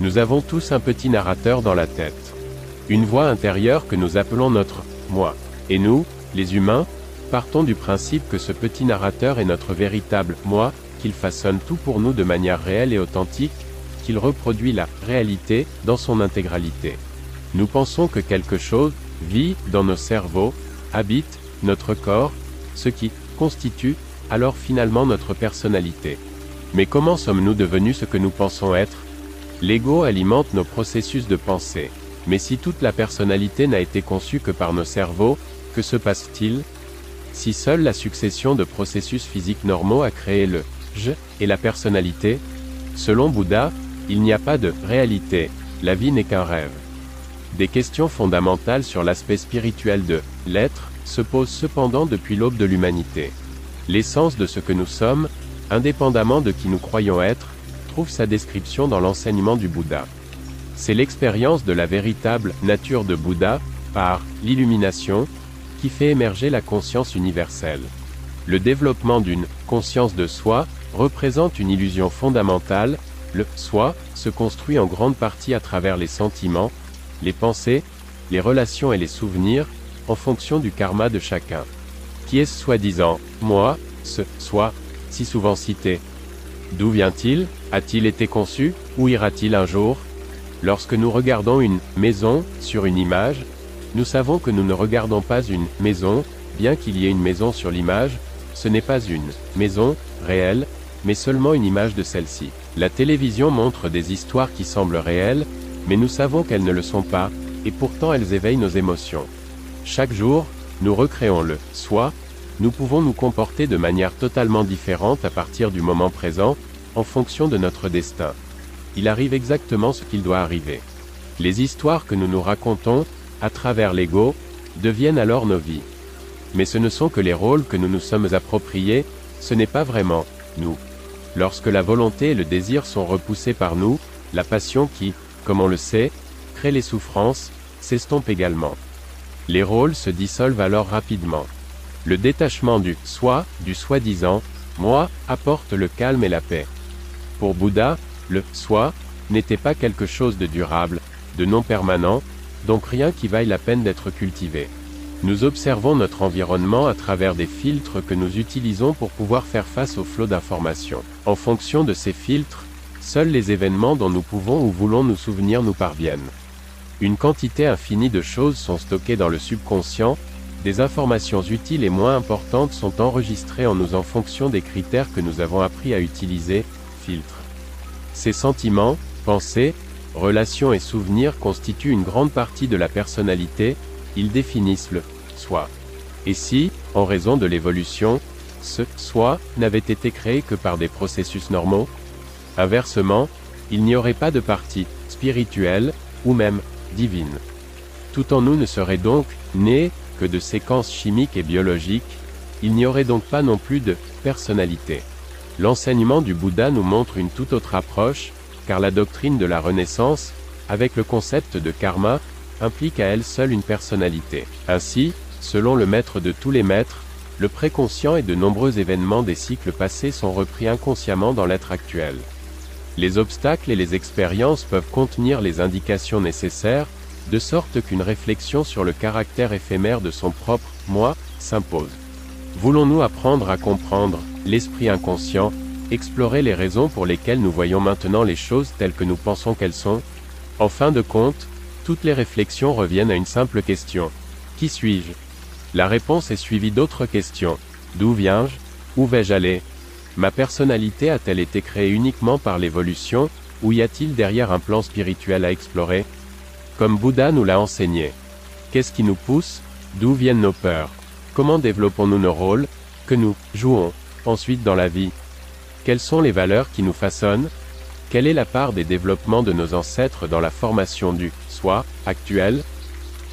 Nous avons tous un petit narrateur dans la tête. Une voix intérieure que nous appelons notre moi. Et nous, les humains, partons du principe que ce petit narrateur est notre véritable moi, qu'il façonne tout pour nous de manière réelle et authentique, qu'il reproduit la réalité dans son intégralité. Nous pensons que quelque chose vit dans nos cerveaux, habite notre corps, ce qui constitue alors finalement notre personnalité. Mais comment sommes-nous devenus ce que nous pensons être? L'ego alimente nos processus de pensée. Mais si toute la personnalité n'a été conçue que par nos cerveaux, que se passe-t-il? Si seule la succession de processus physiques normaux a créé le je et la personnalité Selon Bouddha, il n'y a pas de réalité, la vie n'est qu'un rêve. Des questions fondamentales sur l'aspect spirituel de l'être se posent cependant depuis l'aube de l'humanité. L'essence de ce que nous sommes, indépendamment de qui nous croyons être, trouve sa description dans l'enseignement du Bouddha. C'est l'expérience de la véritable nature de Bouddha, par l'illumination, qui fait émerger la conscience universelle. Le développement d'une conscience de soi représente une illusion fondamentale, le soi se construit en grande partie à travers les sentiments, les pensées, les relations et les souvenirs, en fonction du karma de chacun. Qui est ce soi-disant? Moi, ce soi, si souvent cité D'où vient-il? A-t-il été conçu? Où ira-t-il un jour? Lorsque nous regardons une maison sur une image, nous savons que nous ne regardons pas une maison, bien qu'il y ait une maison sur l'image, ce n'est pas une maison réelle, mais seulement une image de celle-ci. La télévision montre des histoires qui semblent réelles, mais nous savons qu'elles ne le sont pas, et pourtant elles éveillent nos émotions. Chaque jour, nous recréons le soi, nous pouvons nous comporter de manière totalement différente à partir du moment présent, en fonction de notre destin. Il arrive exactement ce qu'il doit arriver. Les histoires que nous nous racontons, à travers l'ego, deviennent alors nos vies. Mais ce ne sont que les rôles que nous nous sommes appropriés, ce n'est pas vraiment nous. Lorsque la volonté et le désir sont repoussés par nous, la passion qui, comme on le sait, crée les souffrances, s'estompe également. Les rôles se dissolvent alors rapidement. Le détachement du soi, du soi-disant, moi, apporte le calme et la paix. Pour Bouddha, le soi n'était pas quelque chose de durable, de non permanent, donc rien qui vaille la peine d'être cultivé. Nous observons notre environnement à travers des filtres que nous utilisons pour pouvoir faire face au flot d'informations. En fonction de ces filtres, seuls les événements dont nous pouvons ou voulons nous souvenir nous parviennent. Une quantité infinie de choses sont stockées dans le subconscient, des informations utiles et moins importantes sont enregistrées en nous en fonction des critères que nous avons appris à utiliser, filtres. Ces sentiments, pensées, relations et souvenirs constituent une grande partie de la personnalité, ils définissent le soi. Et si, en raison de l'évolution, ce soi n'avait été créé que par des processus normaux? Inversement, il n'y aurait pas de partie spirituelle, ou même divine. Tout en nous ne serait donc né de séquences chimiques et biologiques, il n'y aurait donc pas non plus de personnalité. L'enseignement du Bouddha nous montre une toute autre approche, car la doctrine de la Renaissance, avec le concept de karma, implique à elle seule une personnalité. Ainsi, selon le maître de tous les maîtres, le préconscient et de nombreux événements des cycles passés sont repris inconsciemment dans l'être actuel. Les obstacles et les expériences peuvent contenir les indications nécessaires, de sorte qu'une réflexion sur le caractère éphémère de son propre moi s'impose. Voulons-nous apprendre à comprendre l'esprit inconscient, explorer les raisons pour lesquelles nous voyons maintenant les choses telles que nous pensons qu'elles sont? En fin de compte, toutes les réflexions reviennent à une simple question. Qui suis-je? La réponse est suivie d'autres questions. D'où viens-je? Où vais-je aller? Ma personnalité a-t-elle été créée uniquement par l'évolution, ou y a-t-il derrière un plan spirituel à explorer? Comme Bouddha nous l'a enseigné. Qu'est-ce qui nous pousse? D'où viennent nos peurs? Comment développons-nous nos rôles? Que nous jouons ensuite dans la vie? Quelles sont les valeurs qui nous façonnent? Quelle est la part des développements de nos ancêtres dans la formation du soi actuel?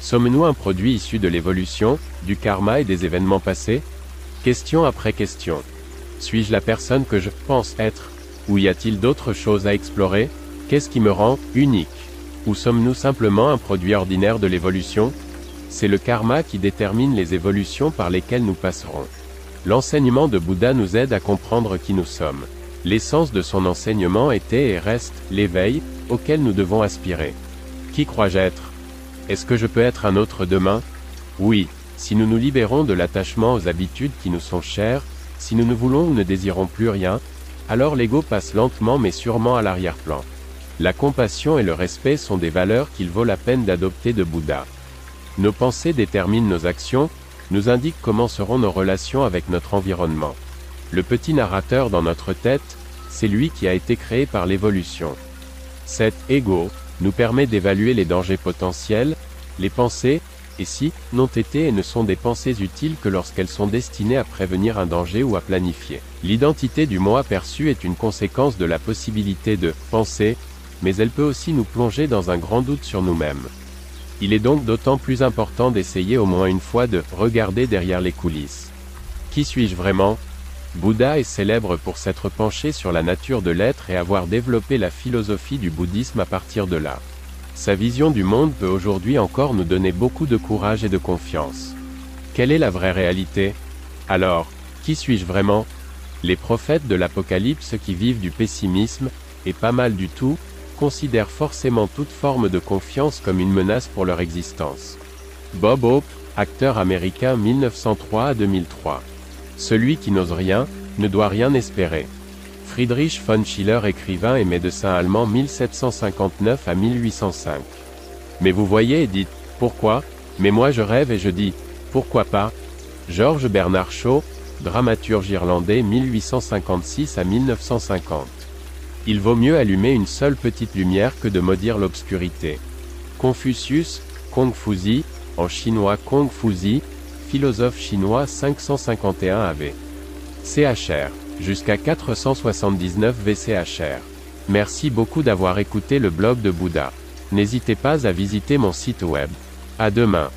Sommes-nous un produit issu de l'évolution, du karma et des événements passés? Question après question. Suis-je la personne que je pense être? Ou y a-t-il d'autres choses à explorer? Qu'est-ce qui me rend unique? Ou sommes-nous simplement un produit ordinaire de l'évolution? C'est le karma qui détermine les évolutions par lesquelles nous passerons. L'enseignement de Bouddha nous aide à comprendre qui nous sommes. L'essence de son enseignement était et reste l'éveil auquel nous devons aspirer. Qui crois-je être? Est-ce que je peux être un autre demain? Oui, si nous nous libérons de l'attachement aux habitudes qui nous sont chères, si nous ne voulons ou ne désirons plus rien, alors l'ego passe lentement mais sûrement à l'arrière-plan. La compassion et le respect sont des valeurs qu'il vaut la peine d'adopter de Bouddha. Nos pensées déterminent nos actions, nous indiquent comment seront nos relations avec notre environnement. Le petit narrateur dans notre tête, c'est lui qui a été créé par l'évolution. Cet ego nous permet d'évaluer les dangers potentiels, les pensées, et si, n'ont été et ne sont des pensées utiles que lorsqu'elles sont destinées à prévenir un danger ou à planifier. L'identité du moi perçu est une conséquence de la possibilité de penser, mais elle peut aussi nous plonger dans un grand doute sur nous-mêmes. Il est donc d'autant plus important d'essayer au moins une fois de regarder derrière les coulisses. Qui suis-je vraiment? Bouddha est célèbre pour s'être penché sur la nature de l'être et avoir développé la philosophie du bouddhisme à partir de là. Sa vision du monde peut aujourd'hui encore nous donner beaucoup de courage et de confiance. Quelle est la vraie réalité? Alors, qui suis-je vraiment? Les prophètes de l'Apocalypse qui vivent du pessimisme, et pas mal du tout, considèrent forcément toute forme de confiance comme une menace pour leur existence. Bob Hope, acteur américain 1903 à 2003. Celui qui n'ose rien, ne doit rien espérer. Friedrich von Schiller écrivain et médecin allemand 1759 à 1805. Mais vous voyez et dites, pourquoi? Mais moi je rêve et je dis, pourquoi pas? Georges Bernard Shaw, dramaturge irlandais 1856 à 1950. Il vaut mieux allumer une seule petite lumière que de maudire l'obscurité. Confucius, Kong Fuzi, en chinois Kong Fuzi, philosophe chinois 551 AV. CHR. Jusqu'à 479 VCHR. Merci beaucoup d'avoir écouté le blog de Bouddha. N'hésitez pas à visiter mon site web. À demain.